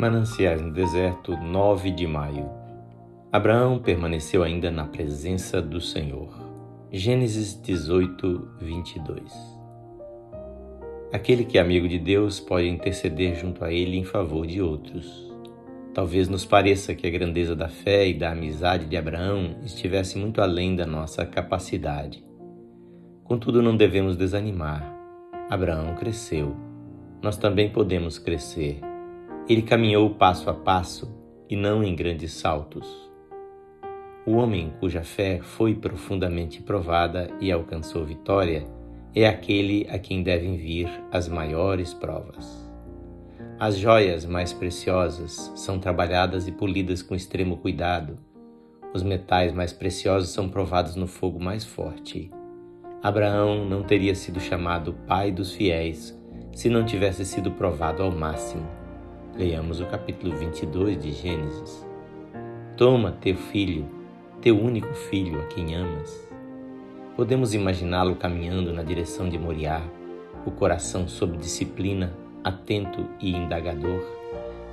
Mananciais no deserto, 9 de maio. Abraão permaneceu ainda na presença do Senhor. Gênesis 18, 22. Aquele que é amigo de Deus pode interceder junto a ele em favor de outros. Talvez nos pareça que a grandeza da fé e da amizade de Abraão estivesse muito além da nossa capacidade. Contudo, não devemos desanimar. Abraão cresceu. Nós também podemos crescer ele caminhou passo a passo e não em grandes saltos. O homem cuja fé foi profundamente provada e alcançou vitória é aquele a quem devem vir as maiores provas. As joias mais preciosas são trabalhadas e polidas com extremo cuidado. Os metais mais preciosos são provados no fogo mais forte. Abraão não teria sido chamado pai dos fiéis se não tivesse sido provado ao máximo. Leiamos o capítulo 22 de Gênesis. Toma teu filho, teu único filho a quem amas. Podemos imaginá-lo caminhando na direção de Moriá, o coração sob disciplina, atento e indagador,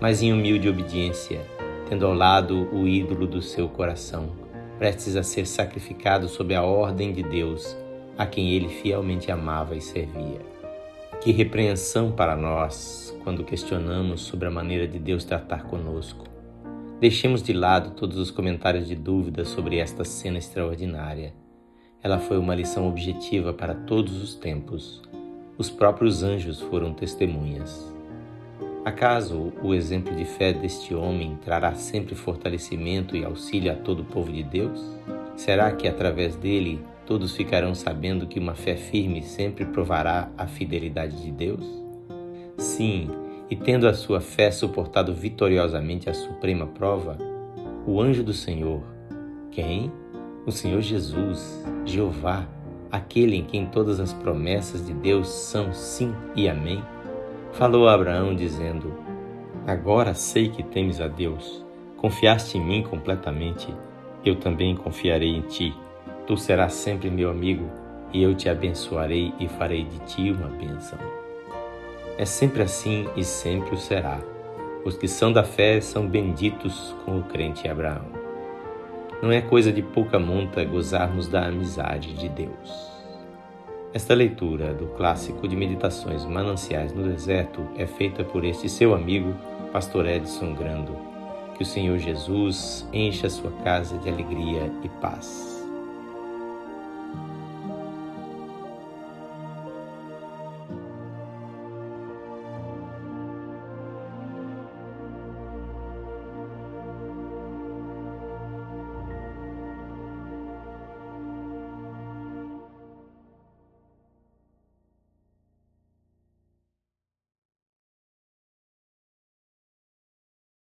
mas em humilde obediência, tendo ao lado o ídolo do seu coração, prestes a ser sacrificado sob a ordem de Deus, a quem ele fielmente amava e servia. Que repreensão para nós, quando questionamos sobre a maneira de Deus tratar conosco. Deixemos de lado todos os comentários de dúvida sobre esta cena extraordinária. Ela foi uma lição objetiva para todos os tempos. Os próprios anjos foram testemunhas. Acaso o exemplo de fé deste homem trará sempre fortalecimento e auxílio a todo o povo de Deus? Será que através dele todos ficarão sabendo que uma fé firme sempre provará a fidelidade de Deus? Sim, e tendo a sua fé suportado vitoriosamente a suprema prova, o anjo do Senhor, quem? O Senhor Jesus, Jeová, aquele em quem todas as promessas de Deus são sim e amém, falou a Abraão dizendo: Agora sei que temes a Deus, confiaste em mim completamente, eu também confiarei em ti. Tu serás sempre meu amigo, e eu te abençoarei e farei de ti uma bênção. É sempre assim e sempre o será. Os que são da fé são benditos com o crente Abraão. Não é coisa de pouca monta gozarmos da amizade de Deus. Esta leitura do clássico de meditações Mananciais no Deserto é feita por este seu amigo, Pastor Edson Grando. Que o Senhor Jesus encha sua casa de alegria e paz.